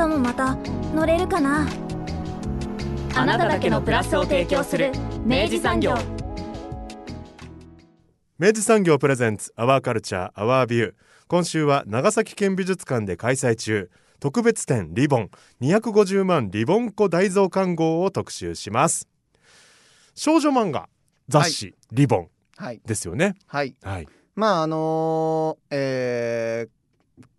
明日もまた乗れるかな？あなただけのプラスを提供する明治産業。明治産業プレゼンツアワーカルチャーアワービュー今週は長崎県美術館で開催中。特別展リボン。250万リボンコ大蔵看護を特集します。少女漫画雑誌、リボン。はい。ですよね。はい。はい。まああのーえー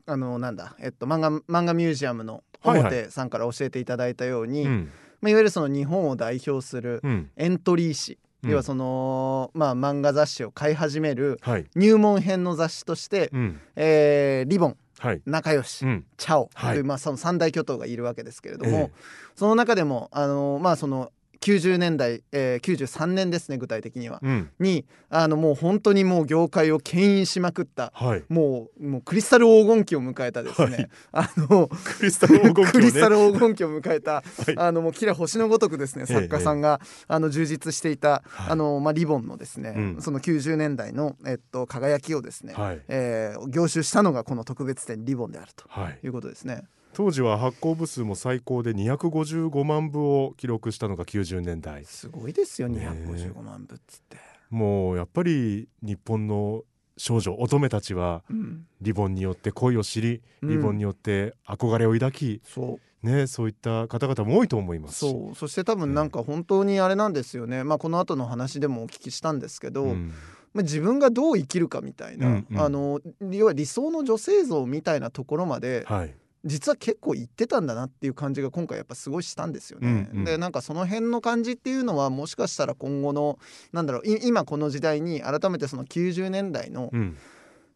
あのなんだ？えっと漫画漫画ミュージアムのはいはい表さんから教えていただいたように、うん。まあ、いわゆるその日本を代表するうん。エントリー誌、うん。要はその、まあ、漫画雑誌を買い始めるはい。入門編の雑誌として、うん。えーリボンはい。仲良し、うん。チャオはい。という、まあ、その三大巨頭がいるわけですけれども、ええ。その中でもあのまあその90年代、えー、93年ですね具体的には、うん。にあのもう本当にもう業界を牽引しまくったはい。もうもうクリスタル黄金期を迎えたですね、あのクリスタル黄金期をね。クリスタル黄金期を迎えた、はい。あのもうキラ星のごとくですねええ作家さんが、あの充実していた、はい。あのまあリボンのですね、うん。その90年代のえっと輝きをですね、はい。えー凝集したのがこの特別展リボンであるとはい。いうことですね。当時は発行部数も最高で255万部を記録したのが90年代。すごいですよね255万部っつって。もうやっぱり日本の少女乙女たちはうん、リボンによって恋を知りうん。リボンによって憧れを抱き、そう。ね、そういった方々も多いと思います。しそう。そして多分なんか本当にあれなんですよね、まあ、この後の話でもお聞きしたんですけど、うん。まあ、自分がどう生きるかみたいな、うんうん。あの要は理想の女性像みたいなところまではい実は結構言ってたんだなっていう感じが今回やっぱすごいしたんですよね。うんうん。でなんかその辺の感じっていうのはもしかしたら今後のなんだろうい今この時代に改めてその90年代のうん。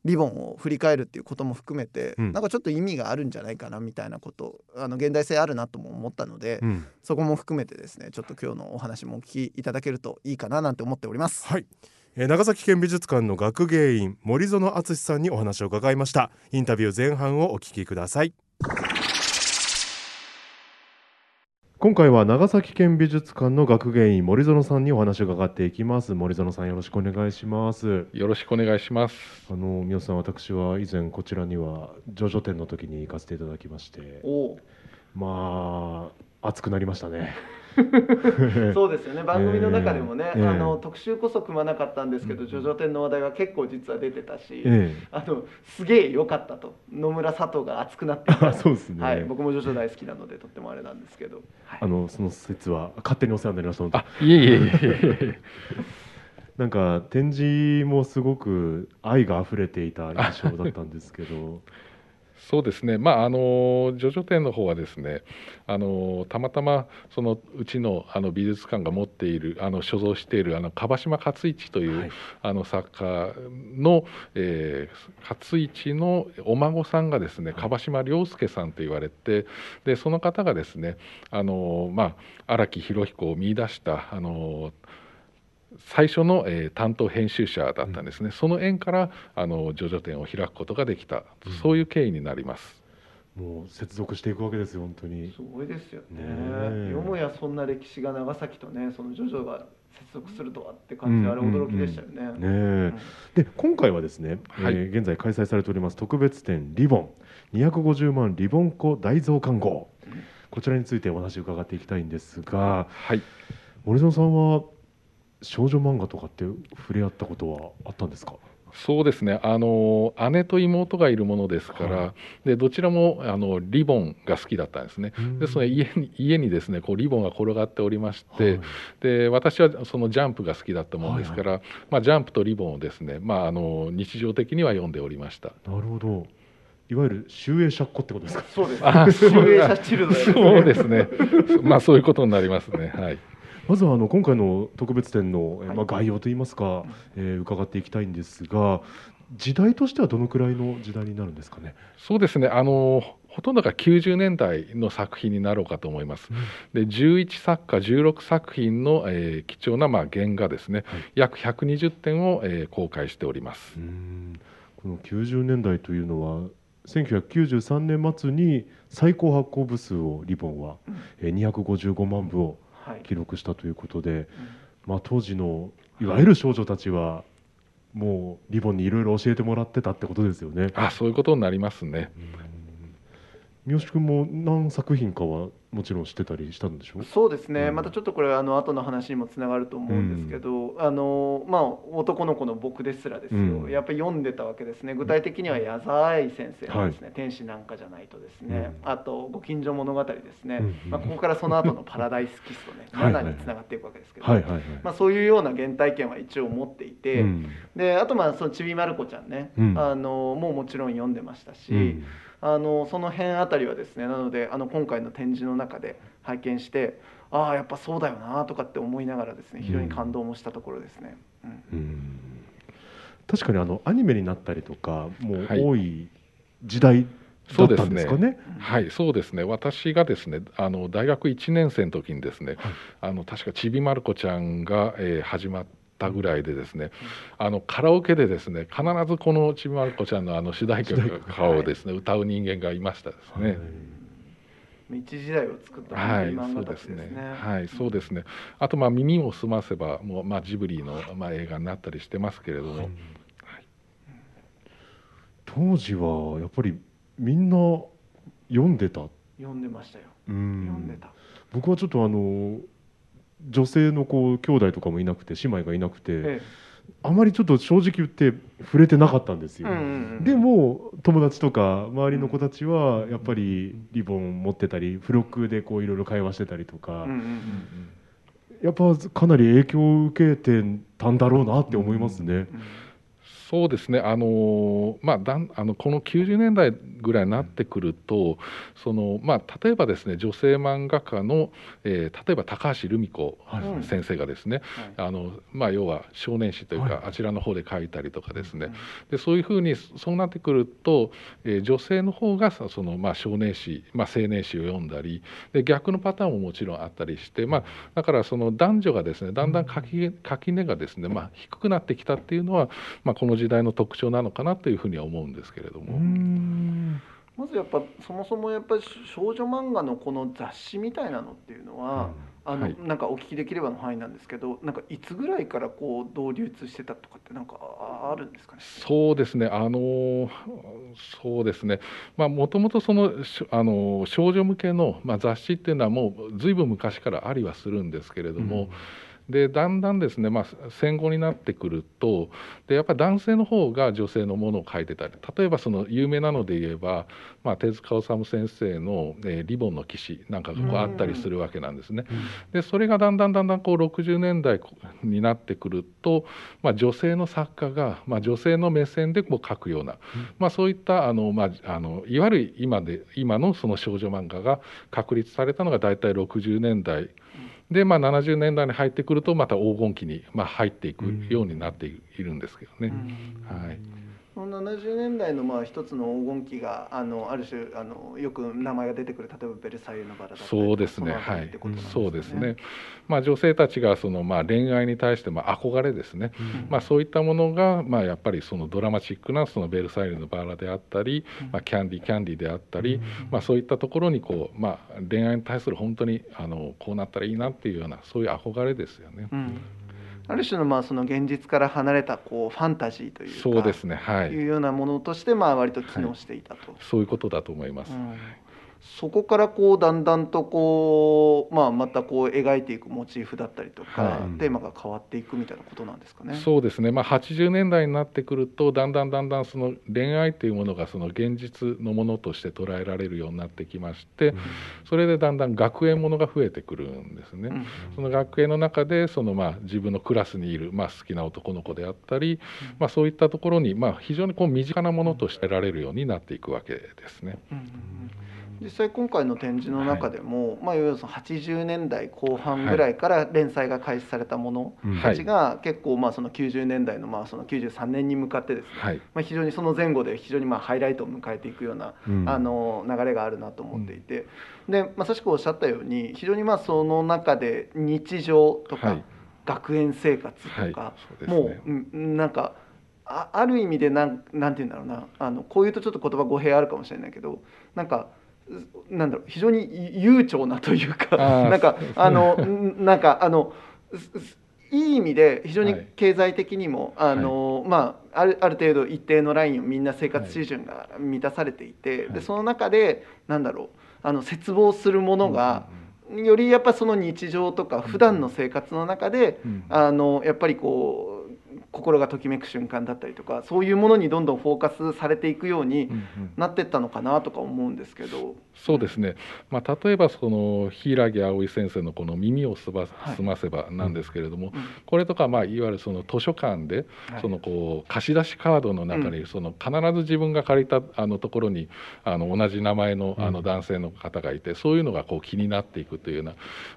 リボンを振り返るっていうことも含めて、うん。なんかちょっと意味があるんじゃないかなみたいなことあの現代性あるなとも思ったので、うん。そこも含めてですねちょっと今日のお話もお聞きいただけるといいかななんて思っております。はい、えー長崎県美術館の学芸員森園敦さんにお話を伺いました。インタビュー前半をお聞きください今回は長崎県美術館の学芸員森園さんにお話を伺っていきます。森園さんよろしくお願いします。よろしくお願いします。あの宮尾さん私は以前こちらには上々展の時に行かせていただきまして。お。まあ熱くなりましたね そうですよね。番組の中でもね、ええあの特集こそ組まなかったんですけどうん。叙々展の話題は結構実は出てたし、えあのすげえ良かったと。野村佐藤が熱くなっていえた。あ そうですね、はい、僕も叙々大好きなのでとってもあれなんですけど、はい。あのその説は勝手にお世話になりました本当あ、いえいえいえいえ。なんか展示もすごく愛が溢れていた印象だったんですけどそうですね。まああのジョジョ展の方はですね、あのたまたまそのうちのあの美術館が持っているあの所蔵しているあの樺島勝一という、はいあの作家の、えー、勝一のお孫さんがですね樺島良介さんと言われてでその方がですねあの、まあ、荒木博彦を見出したあの最初の、えー担当編集者だったんですね、その縁からあのジョジョ展を開くことができた、うん。そういう経緯になります。もう接続していくわけですよ本当に。すごいですよね。ねえ。よもやそんな歴史が長崎とねそのジョジョが接続するとはって感じであれ驚きでしたよね。ねえ。で今回はですね、はい。えー現在開催されております特別展リボン。250万リボンコ大蔵看護こちらについてお話を伺っていきたいんですがはい。森園さんは少女漫画とかって触れ合ったことはあったんですか？そうですねあの姉と妹がいるものですから、はでどちらもあのリボンが好きだったんですね。でその家に家にですねこうリボンが転がっておりまして、はいで私はそのジャンプが好きだったものですから、まあ、ジャンプとリボンをですね、まあ、あの日常的には読んでおりました。なるほどいわゆる集英社っ子ってことですか？そうです。あ集英社チルドレンそうですね。まあそういうことになりますね。はい。まずはあの今回の特別展の、まあ、概要といいますか、えー伺っていきたいんですが時代としてはどのくらいの時代になるんですかね？そうですね。あのほとんどが90年代の作品になろうかと思います。で11作家16作品の、えー貴重なまあ原画ですね、はい約120点を、えー公開しておりますう。んこの90年代というのは1993年末に最高発行部数をリボンは、えー255万部をはい記録したということで、まあ、当時のいわゆる少女たちはもうリボンにいろいろ教えてもらってたってことですよね。あそういうことになりますね。三好君も何作品かはもちろん知ってたりしたんでしょそうですね、うん。またちょっとこれあの後の話にもつながると思うんですけど、あのまあ男の子の僕ですらですよ、うん。やっぱり読んでたわけですね。具体的には矢沢愛先生のですね、天使なんかじゃないとですね、うん。あとご近所物語ですね、うんまあ、ここからその後のパラダイスキスとね はいはい7につながっていくわけですけど、はいはいはい。まあ、そういうような原体験は一応持っていて、うん。であとまあそのちびまる子ちゃんね、うん。あのもうもちろん読んでましたし、うんあのその辺あたりはですねなのであの今回の展示の中で拝見してああやっぱそうだよなとかって思いながらですね非常に感動もしたところですね。うんうん確かにあのアニメになったりとかもうはい多い時代だったんですかね？はい、そうですね。私がですね、あの大学1年生の時にですね、あの確かちびまる子ちゃんが、えー始まったぐらいでですね、あのカラオケでですね、必ずこのちびまる子ちゃんのあの主題歌をですね、歌う人間がいましたですね。一時代を作ったはい、漫そうですね。ね。はい、そうですね。あとまあ耳を澄ませばもうまあジブリのまあ映画になったりしてますけれども、当時はやっぱりみんな読んでた？読んでましたよ。うん読んでた。僕はちょっとあの女性のこう兄弟とかもいなくて姉妹がいなくて、えあまりちょっと正直言って触れてなかったんですよ。えうんうんうんでも友達とか周りの子たちはやっぱりリボン持ってたり付録でこういろいろ会話してたりとか、うんうんうんやっぱかなり影響を受けてたんだろうなって思いますね。うんそうですね、あのまあ、だんあのこの90年代ぐらいになってくると、そのまあ、例えばですね女性漫画家の、えー例えば高橋留美子はい先生がですね、はい。あのまあ、要は少年誌というか、はい。あちらの方で書いたりとかですね、うんでそういうふうにそうなってくると、えー女性の方がさその、まあ、少年誌、まあ、青年誌を読んだりで逆のパターンももちろんあったりして、まあ、だからその男女がですねだんだん垣垣根がですね、まあ、低くなってきたっていうのは、まあ、この時代の特徴なのかなというふうには思うんですけれども。うん。まずやっぱそもそもやっぱり少女漫画のこの雑誌みたいなのっていうのは、あの、はい。なんかお聞きできればの範囲なんですけどなんかいつぐらいからこうどう流通してたとかってなんかああるんですかね？そうですね、あのそうですね、まあもともとそのしあの少女向けの、まあ、雑誌っていうのはもうずいぶん昔からありはするんですけれども、でだんだんですね、まあ、戦後になってくるとでやっぱり男性の方が女性のものを書いてたり例えばその有名なので言えば、まあ、手塚治虫先生の、えーリボンの騎士」なんかがこうあったりするわけなんですね。でそれがだんだんだんだんこう60年代になってくると、まあ、女性の作家が、まあ、女性の目線でこう書くような、まあ、そういったあの、まあ、あのいわゆる今で今のその少女漫画が確立されたのが大体60年代で、まあ、70年代に入ってくるとまた黄金期に、まあ、入っていくようになっているんですけどね。はいその70年代のまあ一つの黄金期があのある種あのよく名前が出てくる例えば「ベルサイユのバラ」だったりそうですね、はい。そうですね。まあ女性たちがそのまあ恋愛に対してまあ憧れですね。まあそういったものがまあやっぱりそのドラマチックなそのベルサイユのバラであったり、まあキャンディキャンディであったり、まあそういったところにこうまあ恋愛に対する本当にあのこうなったらいいなっていうようなそういう憧れですよね。ある種のまあその現実から離れたこうファンタジーというかそうですね、はいいうようなものとしてまあ割と機能していたと。そういうことだと思います。うんそこからこうだんだんとこう、まあ、またこう描いていくモチーフだったりとか、はいテーマが変わっていくみたいなことなんですかね。そうですね、まあ、80年代になってくるとだんだんだんだんその恋愛というものがその現実のものとして捉えられるようになってきまして、それでだんだん学園ものが増えてくるんですね。うんその学園の中でそのまあ自分のクラスにいるまあ好きな男の子であったり、まあ、そういったところにまあ非常にこう身近なものとしてられるようになっていくわけですね。うんうんうん実際今回の展示の中でも、まあ、いわゆるその80年代後半ぐらいから連載が開始されたものたちが結構まあその90年代のまあその93年に向かってですね、はい。まあ、非常にその前後で非常にまあハイライトを迎えていくような、うん。あの流れがあるなと思っていて、でまさしくおっしゃったように非常にまあその中で日常とか、はい。学園生活とか、うね。もううんなんかあある意味でなんなんて言うんだろうなあのこういうとちょっと言葉語弊あるかもしれないけどなんかうなんだろう非常に悠長なというか なんか あのんなんかあのいい意味で非常にはい。経済的にも、あのまああるある程度一定のラインをみんな生活水準が満たされていて、はい。でその中でなんだろうあの絶望するものが、よりやっぱその日常とか普段の生活の中で、うん。あのやっぱりこう心がときめく瞬間だったりとかそういうものにどんどんフォーカスされていくようになってったのかなとか思うんですけど。そうですね、まあ、例えばその柊葵先生のこの「耳をすばはい。すませば」なんですけれども、うん。これとかまあいわゆるその図書館ではい。そのこう貸し出しカードの中にその必ず自分が借りたあのところにあの同じ名前のあの男性の方がいてそういうのがこう気になっていくというような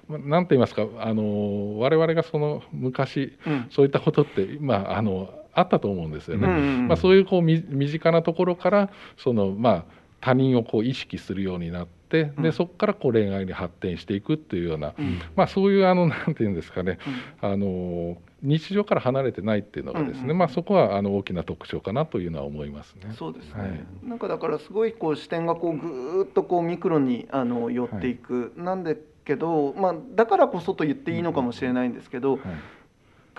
まあなんて言いますかあの我々がその昔うん。そういったことってまああのあったと思うんですよね。うんうんうん。まあ、そういうこうみ身近なところからその、まあ、他人をこう意識するようになってうん。でそこからこう恋愛に発展していくっていうような、うん。まあ、そういうあのなんていうんですかね。あの日常から離れてないっていうのがですね、うんうんまあ、そこはあの大きな特徴かなというのは思いますね。そうですね、はい。なんかだからすごいこう視点がこうぐーっとこうミクロにあの寄っていく、なんだけど、まあ、だからこそと言っていいのかもしれないんですけど、はい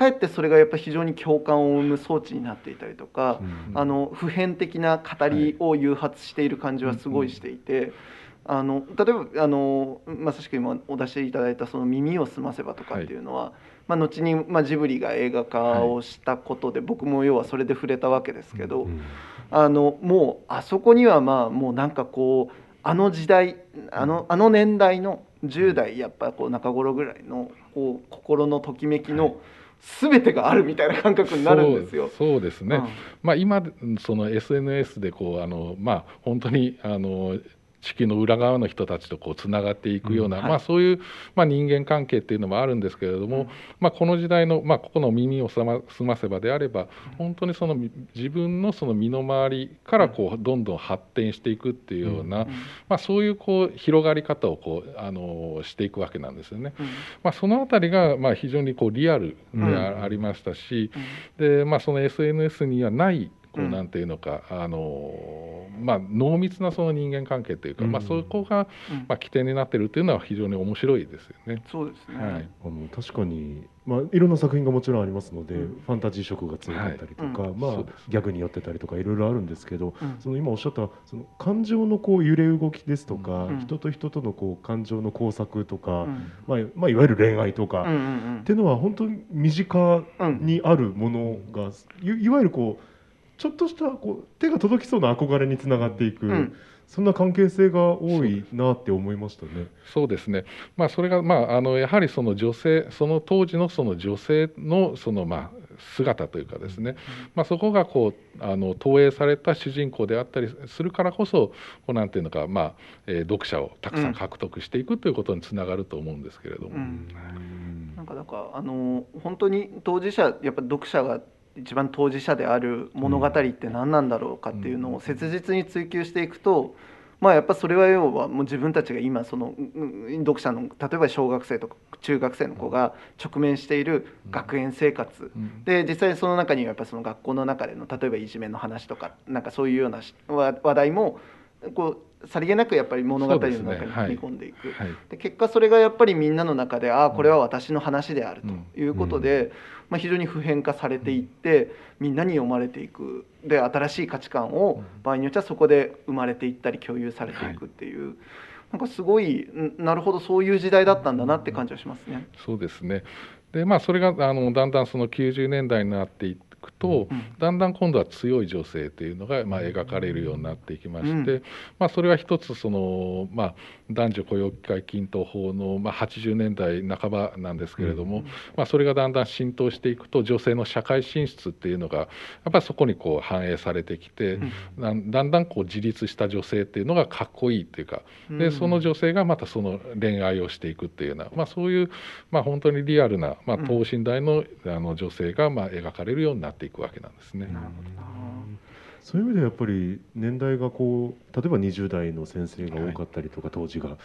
かえってそれがやっぱ非常に共感を生む装置になっていたりとか、うんあの普遍的な語りを誘発している感じはすごいしていて。あの例えばあのまさしく今お出しいただいた「その耳をすませば」とかっていうのは、まあ、後に、まあ、ジブリが映画化をしたことで、僕も要はそれで触れたわけですけど、うんあのもうあそこにはまあもうなんかこうあの時代あのあの年代の10代やっぱこう中頃ぐらいのこう心のときめきの全てがあるみたいな感覚になるんですよ。そうですね、うんまあ、今その SNS でこうあの、まあ、本当にあの地球の裏側の人たちとこうつながっていくような、うんはい。まあ、そういう、まあ、人間関係っていうのもあるんですけれども、うん。まあ、この時代の、まあ、ここの耳をすませばであれば本当にそのみ自分のその身の回りからこうどんどん発展していくっていうような、うん。まあ、そういうこう広がり方をこうあのしていくわけなんですよね。うん。まあ、そのあたりがまあ非常にこうリアルでありましたし、でまあ、その SNS にはないこううん。なんていうのか、あのまあ、濃密なその人間関係というか、うん。まあ、そこがうん。まあ起点になっているというのは非常に面白いですよね。そうですね、はい。あの確かに、まあ、いろんな作品がもちろんありますので、うん。ファンタジー色が強かったりとか、はい。まあギャグによってたりとかいろいろあるんですけど、うん。その今おっしゃったその感情のこう揺れ動きですとか、うん。人と人とのこう感情の交錯とか、うん。まあまあ、いわゆる恋愛とか、うんうんっていうのは本当に身近うんにあるものがいいわゆるこうちょっとしたこう手が届きそうな憧れにつながっていく、うん。そんな関係性が多いなって思いましたね。そうですね、まあ、それが、まあ、あのやはりその女性その当時のその女性のその、まあ、姿というかですね、まあ、そこがこうあの投影された主人公であったりするからこそこうなんていうのか、まあえー読者をたくさん獲得していくということにつながると思うんですけれども。うん。なんかだからあの本当に当事者やっぱ読者が一番当事者である物語って何なんだろうかっていうのを切実に追求していくと、まあやっぱそれは要はもう自分たちが今そのうんうん読者の例えば小学生とか中学生の子が直面している学園生活、うん。で実際その中にはやっぱその学校の中での例えばいじめの話とかなんかそういうようなし話話題もこうさりげなくやっぱり物語の中にそうですね。組み込んでいく。はい。で結果それがやっぱりみんなの中でああこれは私の話であるうんということで、まあ、非常に普遍化されていってみんなに読まれていくで新しい価値観を場合によってはそこで生まれていったり共有されていくっていう、なんかすごいんなるほどそういう時代だったんだなって感じはしますね。そうですね。でまあそれがあのだんだんその90年代になってくと、うん。だんだん今度は強い女性というのがまあ描かれるようになっていきまして、うん。まあ、それは一つその、まあ、男女雇用機会均等法の、まあ、80年代半ばなんですけれども、まあ、それがだんだん浸透していくと女性の社会進出っていうのがやっぱりそこにこう反映されてきて、だん。だんだんこう自立した女性っていうのがかっこいいっていうかでその女性がまたその恋愛をしていくっていうような、まあ、そういう、まあ、本当にリアルな、まあ、等身大のあの女性がまあ描かれるようになっていくわけなんですね。そういう意味でやっぱり年代がこう例えば20代の先生が多かったりとか、当時がっ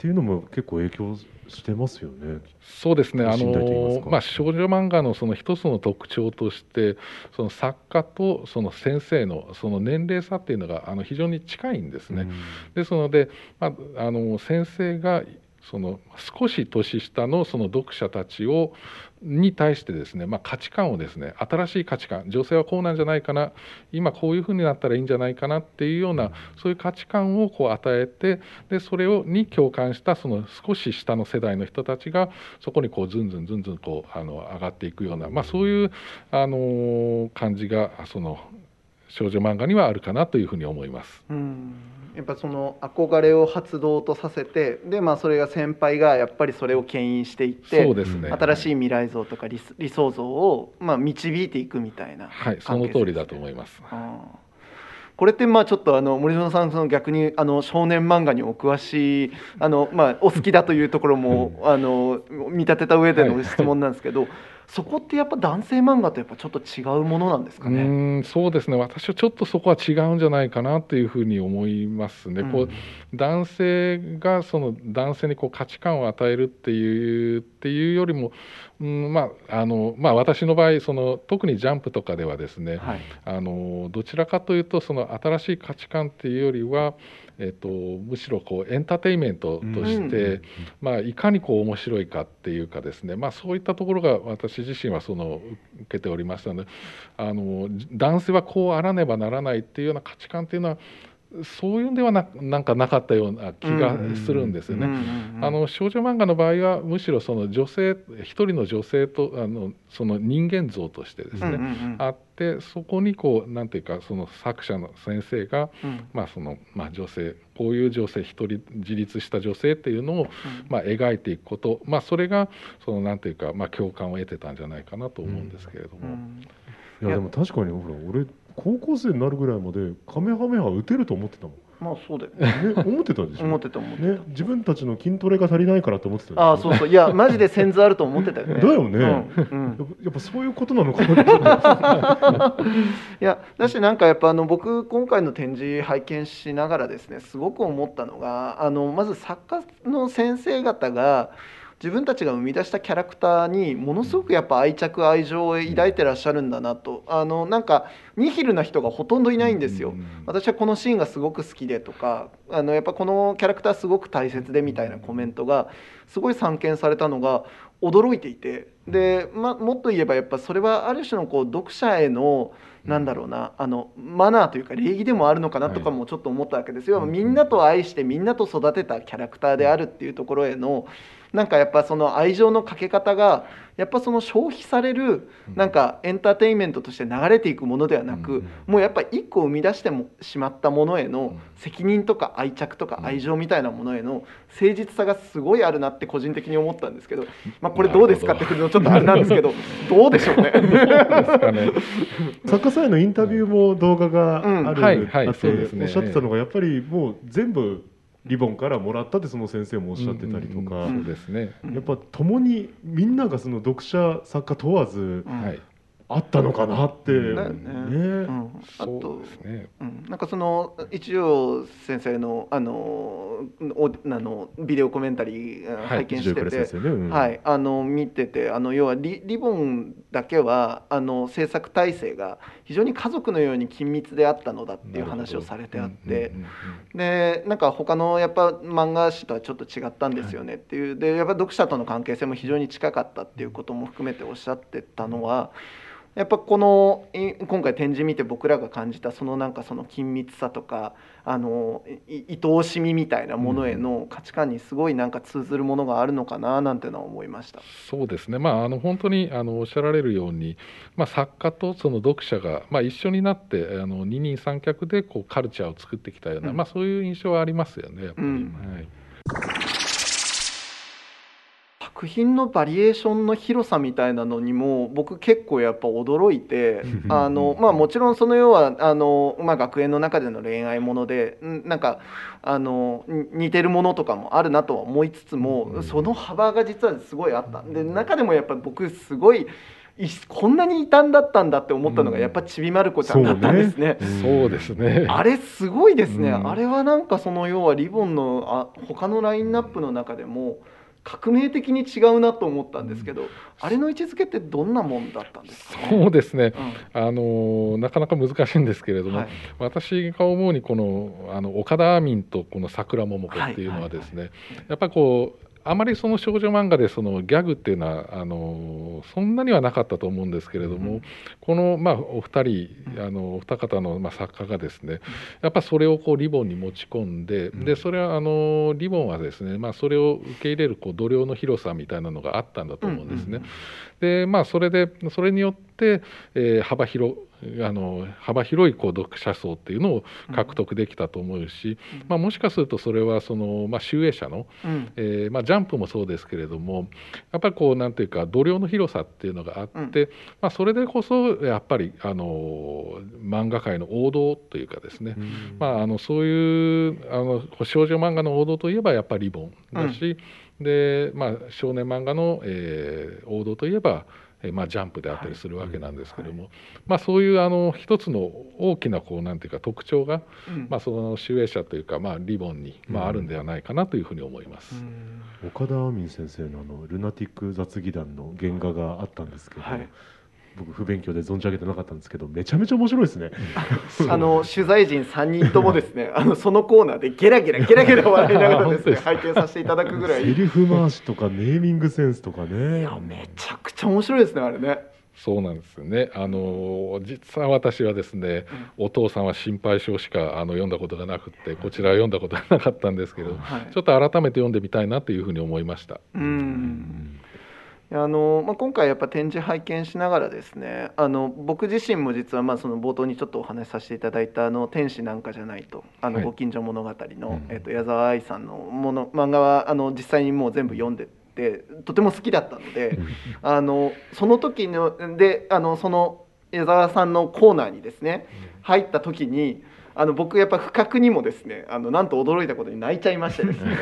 ていうのも結構影響してますよね。そうですね。あのまあ少女漫画のその一つの特徴として、その作家とその先生のその年齢差っていうのがあの非常に近いんですね。ですので、まああの先生がその少し年下のその読者たちをに対してですね、まあ、価値観をですね新しい価値観女性はこうなんじゃないかな今こういうふうになったらいいんじゃないかなっていうようなそういう価値観をこう与えてでそれをに共感したその少し下の世代の人たちがそこにこうずんずんずんずんこうあの上がっていくような、まあ、そういうあの感じがその少女漫画にはあるかなというふうに思います。うんやっぱその憧れを発動とさせてで、まあ、それが先輩がやっぱりそれを牽引していってそうですね。新しい未来像とか理理想像を、まあ、導いていくみたいなはい、その通りだと思います。これってまあちょっとあの森園さんその逆にあの少年漫画にお詳しいあのまあお好きだというところもあの見立てた上での質問なんですけど、そこってやっぱ男性漫画とやっぱちょっと違うものなんですかうね？ーんそうですね私はちょっとそこは違うんじゃないかなというふうに思いますね。こう男性がその男性にこう価値観を与えるっていうっていうよりも、うん、まああのまあ私の場合その特にジャンプとかではですね、はいあのどちらかというとその新しい価値観っていうよりは、えっと、むしろこうエンターテインメントとして、うまあ、いかにこう面白いかっていうかですね、まあ、そういったところが私自身はその受けておりましたのであの男性はこうあらねばならないっていうような価値観っていうのはそういうんではななんかなかったような気がするんですよね。うんうんうんあの少女漫画の場合はむしろその女性一人の女性とあのその人間像としてですね、うんうんうん。あってそこにこうなんていうかその作者の先生が、うん。まあそのまあ、女性こういう女性一人自立した女性っていうのを、まあ、描いていくこと、まあ、それがそのなんていうか、まあ、共感を得てたんじゃないかなと思うんですけれども。うん。いやでも確かにほら俺高校生になるぐらいまでカメハメハ打てると思ってたもん。まあそうだよね。ね思ってたでしょ？思ってた思ってた。ね自分たちの筋トレが足りないからって思ってた。ああそうそういやマジでセンズあると思ってたよね。だよねうんうんやっぱそういうことなのかない。いやだしなんかやっぱあの僕今回の展示拝見しながらですねすごく思ったのがあのまず作家の先生方が自分たちが生み出したキャラクターにものすごくやっぱ愛着愛情を抱いてらっしゃるんだなと。あのなんかニヒルな人がほとんどいないんですよ。私はこのシーンがすごく好きでとかあのやっぱこのキャラクターすごく大切でみたいなコメントがすごい散見されたのが驚いていて。で、ま、もっと言えばやっぱそれはある種のこう読者へのなんだろうなあのマナーというか礼儀でもあるのかなとかもちょっと思ったわけですよ。みんなと愛してみんなと育てたキャラクターであるっていうところへのなんかやっぱその愛情のかけ方がやっぱその消費されるなんかエンターテインメントとして流れていくものではなくもうやっぱ一個生み出してもしまったものへの責任とか愛着とか愛情みたいなものへの誠実さがすごいあるなって個人的に思ったんですけど、まあ、これどうですかっていうのちょっとあれなんですけどど。うでしょうね？作家さんへのインタビューも動画がある、うん。はい。はい。そうですねおっしゃってたのがやっぱりもう全部リボンからもらったってその先生もおっしゃってたりとか、うんうんそうですね。やっぱ共にみんながその読者作家問わずうんはい。あったのかなって、ね。うん。あそうとですね。うん、なんかその一応先生のあのおあのビデオコメンタリーはい。拝見してて、ジョイクレ先生ね、うん。はい、あの見ててあの要はリリボンだけはあの制作体制が非常に家族のように緊密であったのだっていう話をされてあって。うんうんうん。でなんか他のやっぱ漫画誌とはちょっと違ったんですよね。っていう。でやっぱ読者との関係性も非常に近かったっていうことも含めておっしゃってたのはやっぱこのい今回展示見て僕らが感じたそのなんかその緊密さとかあのい愛おしみみたいなものへの価値観にすごいなんか通ずるものがあるのかななんてのは思いました。そうですね、まあ、あの本当にあのおっしゃられるように、まあ、作家とその読者が、まあ、一緒になってあの二人三脚でこうカルチャーを作ってきたような、うん。まあ、そういう印象はありますよねやっぱり。うん。はい作品のバリエーションの広さみたいなのにも僕結構やっぱ驚いてあの、まあ、もちろんその要はあの、まあ、学園の中での恋愛ものでんなんかあのに似てるものとかもあるなとは思いつつもその幅が実はすごいあった。で中でもやっぱり僕すごいいこんなに異端だったんだって思ったのがやっぱちびまる子ちゃんだったんですね。そうですね。あれすごいですね、うん。あれはなんかその要はリボンのあ他のラインナップの中でも革命的に違うなと思ったんですけど、あれの位置づけってどんなもんだったんですか、ね、そうですね。うん。あのなかなか難しいんですけれども、はい。私が思うにこのあの岡田アーミンとこの桜桃子っていうのはですね、やっぱりこうあまりその少女漫画でそのギャグっていうのはあのそんなにはなかったと思うんですけれども、うん。このまあお二人あのお二方のまあ作家がですねやっぱそれをこうリボンに持ち込んで、うん。でそれはあのリボンはですねまあそれを受け入れるこう度量の広さみたいなのがあったんだと思うんですね。でまあそれでそれによって、えー幅広あの幅広いこう読者層っていうのを獲得できたと思うし、まあ、もしかするとそれはその、まあ、集英社の、うん。えーまあ、ジャンプもそうですけれどもやっぱりこうなんていうか度量の広さっていうのがあって、まあ、それでこそやっぱりあの漫画界の王道というかですね、まあ、あのそういうあの少女漫画の王道といえばやっぱりリボンだし、でまあ、少年漫画の、えー王道といえば、えーまあ、ジャンプであったりするわけなんですけども、まあ、そういうあの一つの大きなこうなんていうか特徴が、うん。まあ、その集英社というか、まあ、リボンに、まあ、あるんではないかなというふうに思います。うん。岡田亜美先生のあのルナティック雑技団の原画があったんですけど、はい。僕不勉強で存じ上げてなかったんですけどめちゃめちゃ面白いですね。あの取材陣3人ともですね あのそのコーナーでゲラゲラゲラゲラ笑いながらですね本拝見させていただくぐらい。いセリフ回しとかネーミングセンスとかね。やめちゃくちゃ面白いですねあれね。そうなんですよね。あの実は私はですね、お父さんは心配性しかあの読んだことがなくって、こちらは読んだことがなかったんですけど、はい。ちょっと改めて読んでみたいなというふうに思いました。うん。あのまあ、今回やっぱ展示拝見しながらですねあの僕自身も実はまあその冒頭にちょっとお話しさせていただいた「あの天使なんかじゃないと」あのはい。ご近所物語の、うんえっと矢沢愛さんのもの漫画はあの実際にもう全部読んでてとても好きだったのであのその時のであのその矢沢さんのコーナーにですね入った時にあの僕やっぱ不覚にもですねあのなんと驚いたことに泣いちゃいましてですね。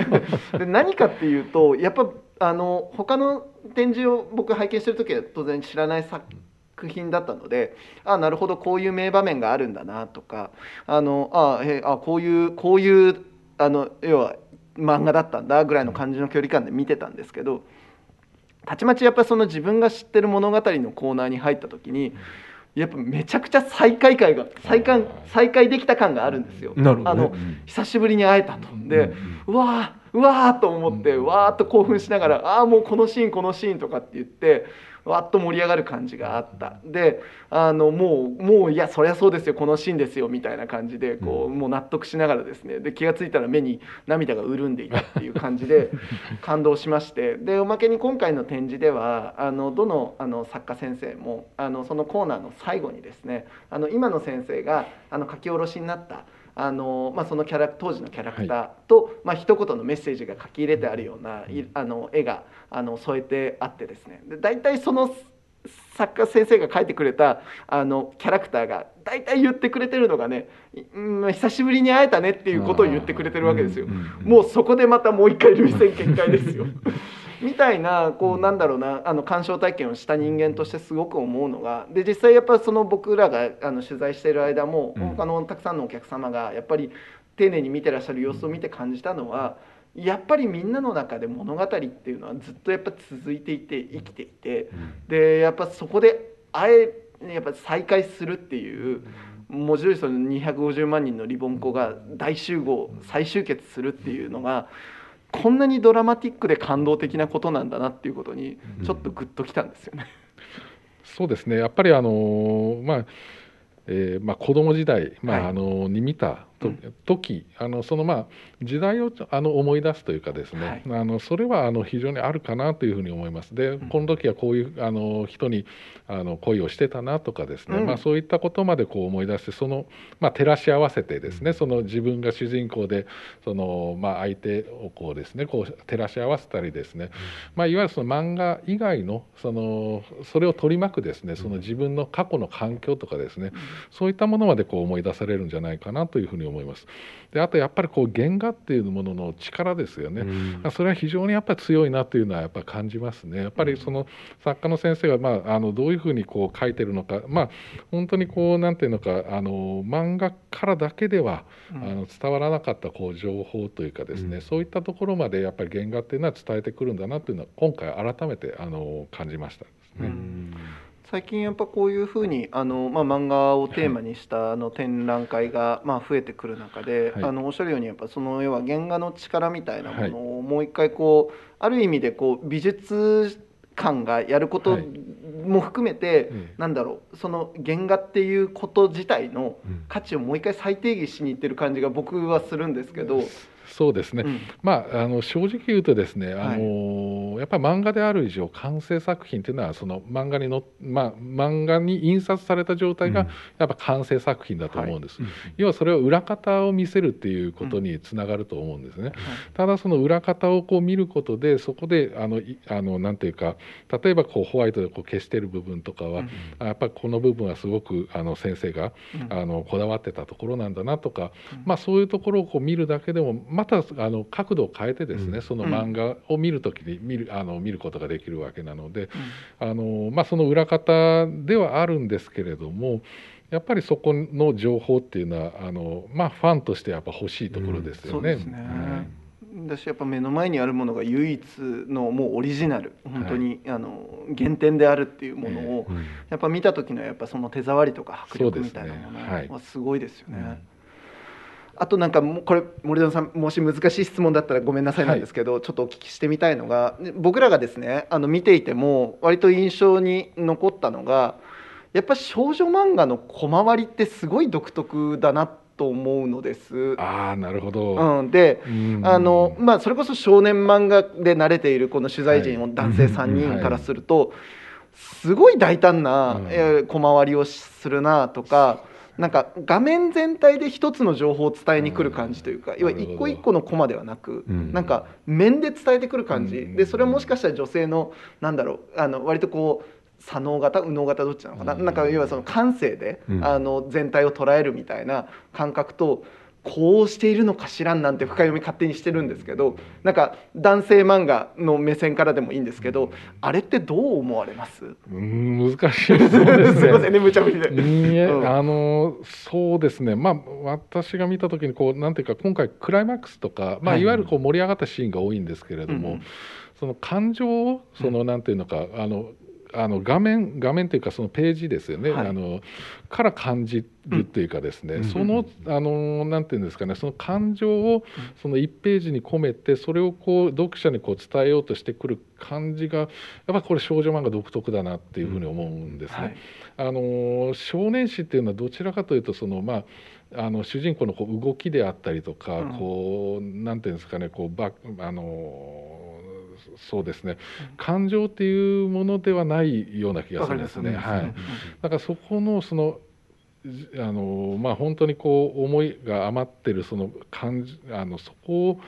で何かっていうとやっぱあの他の展示を僕拝見してる時は当然知らない作品だったのであなるほどこういう名場面があるんだなとかあのあえあこういうこういうあの要は漫画だったんだぐらいの感じの距離感で見てたんですけどたちまちやっぱりその自分が知ってる物語のコーナーに入った時にやっぱめちゃくちゃ再会会が再会再会できた感があるんですよ。ねあの久しぶりに会えたと。で、うわーうわーと思ってわーっと興奮しながらああもうこのシーンこのシーンとかって言ってわーっと盛り上がる感じがあった。であのもうもういやそりゃそうですよこのシーンですよみたいな感じでこうもう納得しながらですね。で気が付いたら目に涙が潤んでいたっていう感じで 感動しまして。でおまけに今回の展示ではあのどのあの作家先生もあのそのコーナーの最後にですねあの今の先生があの書き下ろしになったあのまあ、そのキャラ当時のキャラクターと、まあ一言のメッセージが書き入れてあるようないあの絵があの添えてあってですねで大体その作家先生が書いてくれたあのキャラクターが大体言ってくれてるのがね、いうん、久しぶりに会えたねっていうことを言ってくれてるわけですよ。もうそこでまたもう一回涙腺決壊ですよ。みたいなこうなんだろうなあの鑑賞体験をした人間としてすごく思うのがで実際やっぱその僕らがあの取材している間もうん。他のたくさんのお客様がやっぱり丁寧に見てらっしゃる様子を見て感じたのはやっぱりみんなの中で物語っていうのはずっとやっぱ続いていて生きていてでやっぱそこで会えやっぱ再会するっていう文字通りその250万人のリボン子が大集合再集結するっていうのがこんなにドラマティックで感動的なことなんだなっていうことにちょっとグッときたんですよね。そうですね。やっぱりあのまあえーまあ、子供時代、まあはい。あのに見た時あのそのまあ時代をあの思い出すというかですね、はい。あのそれはあの非常にあるかなというふうに思います。で、この時はこういうあの人にあの恋をしてたなとかですね、うん。まあ、そういったことまでこう思い出してその、まあ、照らし合わせてですねその自分が主人公でその、まあ、相手をこうですねこう照らし合わせたりですね、まあ、いわゆるその漫画以外のそのそれを取り巻くですねその自分の過去の環境とかですね、そういったものまでこう思い出されるんじゃないかなというふうに思います。であとやっぱりこう原画っていうものの力ですよね。うんそれは非常にやっぱり強いなというのはやっぱり感じますね。やっぱりその作家の先生がまああのどういうふうにこう書いてるのか、まあ本当にこうなんていうのかあの漫画からだけでは、うんあの伝わらなかったこう情報というかですね、うんそういったところまでやっぱり原画っていうのは伝えてくるんだなというのは今回改めてあの感じましたですね。うん最近やっぱこういうふうにあの、まあ、漫画をテーマにしたあの展覧会が、まあ、増えてくる中で、はい。あのおっしゃるようにやっぱその要は原画の力みたいなものをもう一回こうある意味でこう美術館がやることはい。も含めて、ええなんだろうその原画っていうこと自体のうん。価値をもう一回再定義しにいってる感じが僕はするんですけど、そうですね、うん。まあ、あの正直言うとですね、はい。あのやっぱり漫画である以上完成作品というのはその漫画にの、まあ、漫画に印刷された状態がうん。やっぱ完成作品だと思うんです、うん。要はそれを裏方を見せるっていうことにつながると思うんですね、ただその裏方をこう見ることでそこであのいあのなんていうか例えばこうホワイトでこう消してる部分とかは、うん。あやっぱりこの部分はすごくあの先生がうん。あのこだわってたところなんだなとか、うん。まあ、そういうところをこう見るだけでもまたあの角度を変えてですね、うん。その漫画を見るときに見るあの見ることができるわけなのであの、まあ、その裏方ではあるんですけれどもやっぱりそこの情報っていうのはあの、まあ、ファンとしてやっぱ欲しいところですよね。そうですね、はいだしやっぱ目の前にあるものが唯一のもうオリジナル本当に、あの原点であるっていうものを、うん。やっぱ見た時のやっぱその手触りとか迫力みたいなものはすごいですよね。うんあとなんかもうこれ森田さんもし難しい質問だったらごめんなさいなんですけど、ちょっとお聞きしてみたいのが僕らがですねあの見ていても割と印象に残ったのがやっぱ少女漫画の小回りってすごい独特だなと思うのです。ああなるほど、うん、でうん。あのまあ、それこそ少年漫画で慣れているこの取材陣はいを男性3人からするとすごい大胆な小回りをするなとかなんか画面全体で一つの情報を伝えに来る感じというかうん。要は一個一個のコマではなくうん。なんか面で伝えてくる感じ。うん。でそれはもしかしたら女性のなんだろうあの割とこう左脳型右脳型どっちなのかな。うん。なんか要はその感性でうん。あの全体を捉えるみたいな感覚とこうしているのかしらんなんて深読み勝手にしてるんですけどなんか男性漫画の目線からでもいいんですけどあれってどう思われます？うん難しいですね。すいませんね無茶ぶりで。うん。あのそうですね、まあ、私が見た時にこうなんていうか今回クライマックスとか、まあ、はい。いわゆるこう盛り上がったシーンが多いんですけれども、うんうん。その感情をそのなんていうのか、あのあの画面画面というかそのページですよね、はい。あのから感じるというかですね、うん。そのあのなんていうんですかね。その感情をその1ページに込めてそれをこう読者にこう伝えようとしてくる感じがやっぱこれ少女漫画独特だなっていうふうに思うんですね。はい。あの少年誌っていうのはどちらかというとそのまああの主人公のこう動きであったりとか、うん。こうなんていうんですかね。こうバあのそうですね感情っていうものではないような気がするんですね。すはい。だからそこのそのじあのまあ本当にこう思いが余ってるその感じあのそこを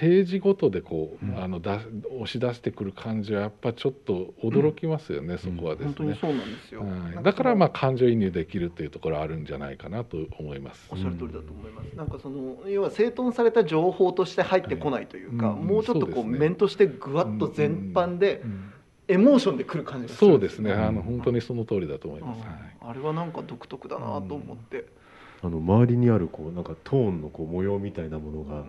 ページごとでこう、うんあのだ押し出してくる感じはやっぱちょっと驚きますよね、そこはですね。本当にそうなんですよ。はい、だからまあ感情移入できるっていうところあるんじゃないかなと思いますお。っしゃる通りだと思います。なんかその要は整頓された情報として入ってこないというか、はいうんもうちょっとこうね面としてぐわっと全般でうんエモーションでくる感じがそうですね、うんあの本当にその通りだと思いうんます。はいあれはなんか独特だなと思って。あの周りにあるこうなんかトーンのこう模様みたいなものが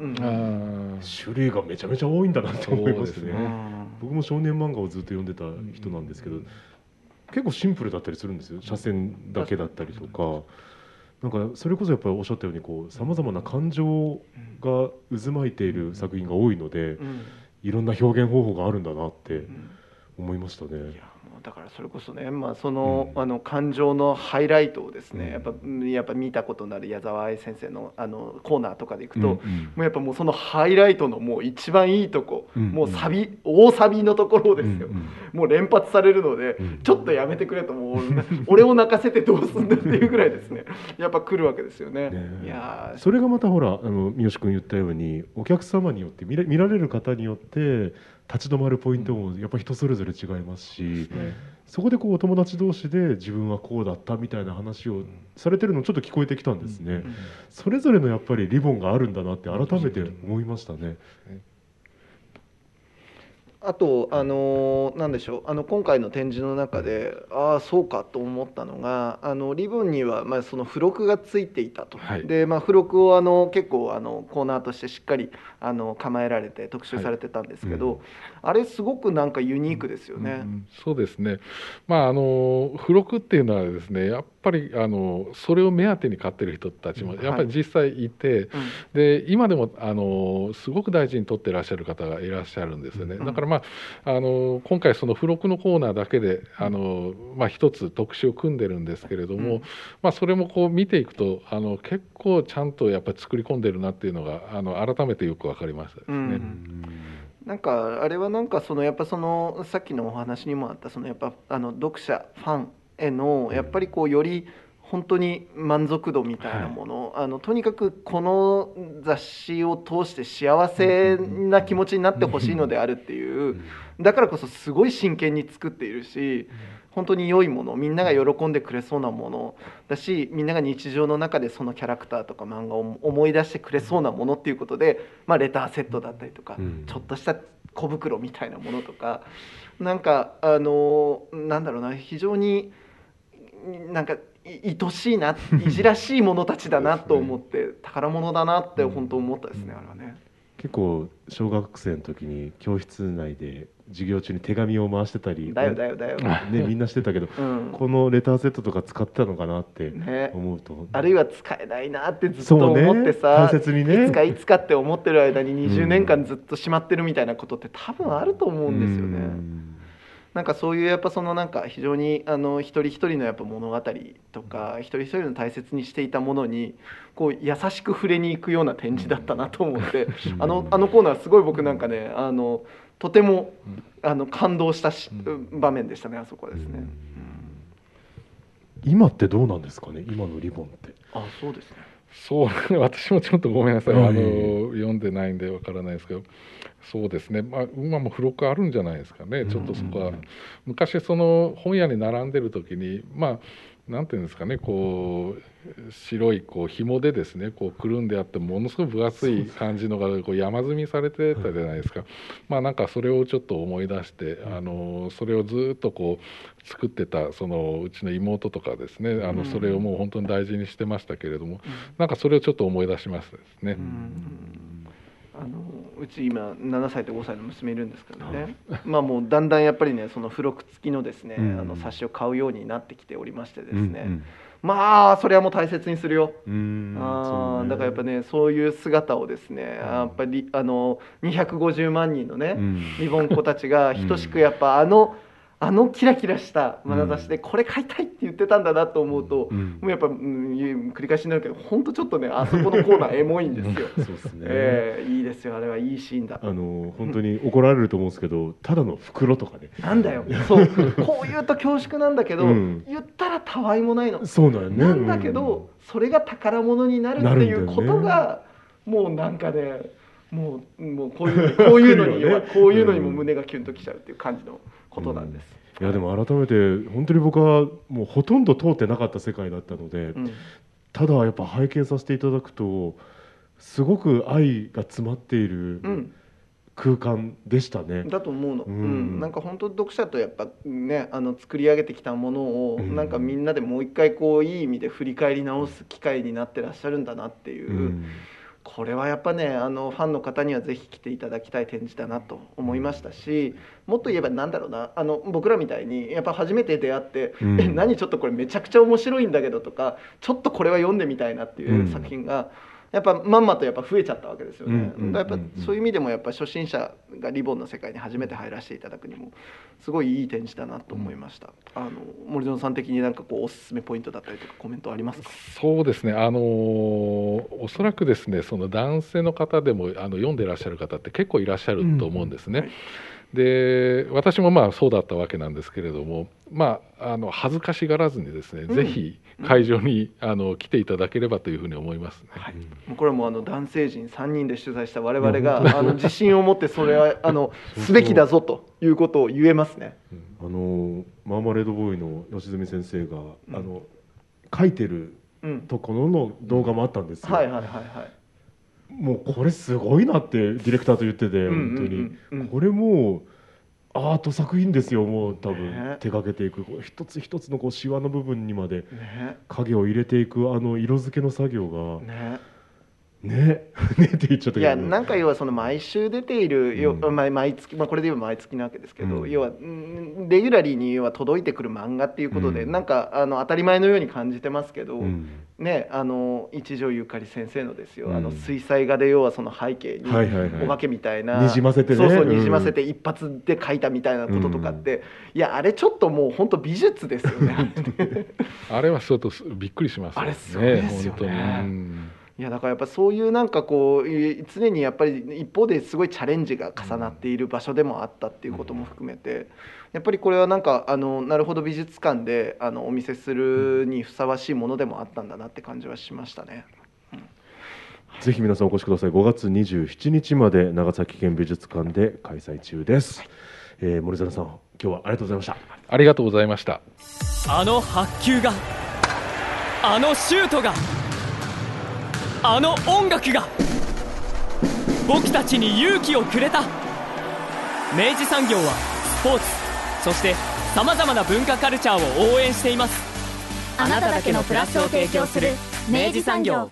種類がめちゃめちゃ多いんだなって思いますね。ね。僕も少年漫画をずっと読んでた人なんですけど結構シンプルだったりするんですよ。斜線だけだったりとかなんかそれこそやっぱりおっしゃったようにこうさまざまな感情が渦巻いている作品が多いのでうん。いろんな表現方法があるんだなってうん思いましたね。だからそれこそね、まあ、その,、うん。あの感情のハイライトをですね、うん。やっぱうんやっぱ見たことのある矢沢愛先生のあのコーナーとかでいくと、うんうん。もうやっぱもうそのハイライトのもう一番いいとこ、うんもうサビ大サビのところをですよ、うんうん。もう連発されるので、うんちょっとやめてくれともう俺を泣かせてどうすんだっていうぐらいですね。やっぱ来るわけですよね。ね。いやー。それがまたほらあの三好君言ったようにお客様によって見ら見られる方によって立ち止まるポイントもやっぱ人それぞれ違いますし、そこでこうお友達同士で自分はこうだったみたいな話をされてるのちょっと聞こえてきたんですね、それぞれのやっぱりリボンがあるんだなって改めて思いましたね。あと、あのーなんでしょうあの今回の展示の中でああそうかと思ったのがあのリボンには、まあ、その付録がついていたと、はい。で、まあ、付録をあの結構あのコーナーとしてしっかりあの構えられて特集されてたんですけど、はい。うん。あれすごくなんかユニークですよね。うんそうですね、まあ、あの付録っていうのはですねやっぱりあのそれを目当てに買ってる人たちもうんやっぱり実際いて、うん。で今でもあのすごく大事に取ってらっしゃる方がいらっしゃるんですよね、うんだから、まあ、あの今回その付録のコーナーだけであの、まあ、一つ特集を組んでるんですけれども、うん。まあ、それもこう見ていくとあの結構ちゃんとやっぱり作り込んでるなっていうのがあの改めてよく分かりましたですね。うん。なんかあれはなんかそのやっぱそのさっきのお話にもあったそのやっぱあの読者ファンへのやっぱりこうより本当に満足度みたいなもの、あのとにかくこの雑誌を通して幸せな気持ちになってほしいのであるっていうだからこそすごい真剣に作っているし本当に良いものみんなが喜んでくれそうなものだしみんなが日常の中でそのキャラクターとか漫画を思い出してくれそうなものっていうことで、まあ、レターセットだったりとか、うん。ちょっとした小袋みたいなものとかなんかあのなんだろうな非常になんかい愛しいないじらしいものたちだなと思って、宝物だなって本当思ったですね、あれはね。結構小学生の時に教室内で授業中に手紙を回してたりだよだよだよ。ね、みんなしてたけど うん。このレターセットとか使ってたのかなってね思うと、あるいは使えないなってずっと思ってさ、大切にね。いつかいつかって思ってる間にうん。20年間ずっとしまってるみたいなことって多分あると思うんですよね。うんなんかそういうやっぱそのなんか非常にあの一人一人のやっぱ物語とか一人一人の大切にしていたものにこう優しく触れに行くような展示だったなと思ってあのあのコーナーすごい僕なんかねあのとてもあの感動したし場面でしたねあそこはですね。今ってどうなんですかね今のリボンって。あそうですね。そう私もちょっとごめんなさい、はいあの読んでないんでわからないですけど。そうですね、まあ、今も付録あるんじゃないですかね。ちょっとそこは、昔その本屋に並んでる時にまあなんていうんですかねこう白いこう紐でですねこうくるんであってものすごく分厚い感じのがこう山積みされてたじゃないですか、まあなんかそれをちょっと思い出して、あのそれをずっとこう作ってたそのうちの妹とかですねあのそれをもう本当に大事にしてましたけれども、なんかそれをちょっと思い出しましたですね。あのうち今7歳と5歳の娘いるんですけどね、まあもうだんだんやっぱりねその付録付きのですね、うん。あの冊子を買うようになってきておりましてですうんね、まあそれはもう大切にするよ。うんあね。ーだからやっぱねそういう姿をですね、やっぱりあの250万人のね、うん。リボン子たちが等しくやっぱあの、あのキラキラした眼差しでこれ買いたいって言ってたんだなと思うと、うん。もうやっぱ、うん、繰り返しになるけど本当ちょっとねあそこのコーナー エモいんですよ。そうですね、ええいいですよあれはいいシーンだ。あの本当に怒られると思うんですけどただの袋とかね。なんだよ。そう。こう言うと恐縮なんだけど、うん。言ったらたわいもないの。そうだよね。なんだけど、それが宝物になるっていうことが、もうなんかねもうもうこういうこういうのに ね。こういうのにも胸がキュンときちゃうっていう感じのことなんです。いやでも改めて本当に僕はもうほとんど通ってなかった世界だったので、うん。ただやっぱ拝見させていただくとすごく愛が詰まっているうん。空間でしたね。だと思うの、ううんん。なんか本当読者とやっぱねあの作り上げてきたものを、うん。なんかみんなでもう一回こういい意味で振り返り直す機会になってらっしゃるんだなっていう、うんこれはやっぱねあのファンの方にはぜひ来ていただきたい展示だなと思いましたしもっと言えばなんだろうなあの僕らみたいにやっぱ初めて出会って「うんえ 何ちょっとこれめちゃくちゃ面白いんだけど」とか「ちょっとこれは読んでみたいな」っていううん作品が。やっぱまんまとやっぱ増えちゃったわけですよね、うんうんやっぱそういう意味でもやっぱ初心者がリボンの世界に初めて入らせていただくにもすごいいい展示だなと思いました、あの森園さん的になんかこうおすすめポイントだったりとかコメントありますか？そうですね、あのおそらくですねその男性の方でもあの読んでいらっしゃる方って結構いらっしゃると思うんですね。はいで私もまあそうだったわけなんですけれども、まあ、あの恥ずかしがらずにですね、うん。ぜひ会場にあの来ていただければというふうに思いますね。はい、もうこれはもうあの男性陣3人で取材した我々いや本当があの自信を持ってそれは あのすべきだぞということを言えますね。あのマーマレードボーイの吉住先生が、うん。あの書いてるうん、ところの動画もあったんですよ、はいはいはいはい。もうこれすごいなってディレクターと言ってて本当に、うんうん。これもうアート作品ですよもう多分、ね。手掛けていくこう一つ一つのこうシワの部分にまでね。影を入れていくあの色付けの作業がね。ね。ねって言っちゃったけど。いやなんか要はその毎週出ている、ようん。まあ毎月、まあ、これで言えば毎月なわけですけど、うん。要はうんレギュラリーに要は届いてくる漫画っていうことで、うん。なんかあの当たり前のように感じてますけど、うん。ねあの一条ゆかり先生のですよ、うん。あの水彩画で要はその背景にはいはいはい。お化けみたいな、にじませてね。そうそううん。にじませて一発で描いたみたいなこととかって、いやあれちょっともう本当美術ですよね。あれはちょっびっくりしますよあれすごいですよねいやだからやっぱそういうなんかこうい常にやっぱり一方ですごいチャレンジが重なっている場所でもあったっていうことも含めてやっぱりこれはなんかあのなるほど美術館であのお見せするにふさわしいものでもあったんだなって感じはしましたね。ぜひ皆さんお越しください。5月27日まで長崎県美術館で開催中です、えー森園さん今日はありがとうございました。ありがとうございました。あの白球があのシュートがあの音楽が。僕たちに勇気をくれた。明治産業はスポーツそしてさまざまな文化カルチャーを応援しています。あなただけのプラスを提供する明治産業。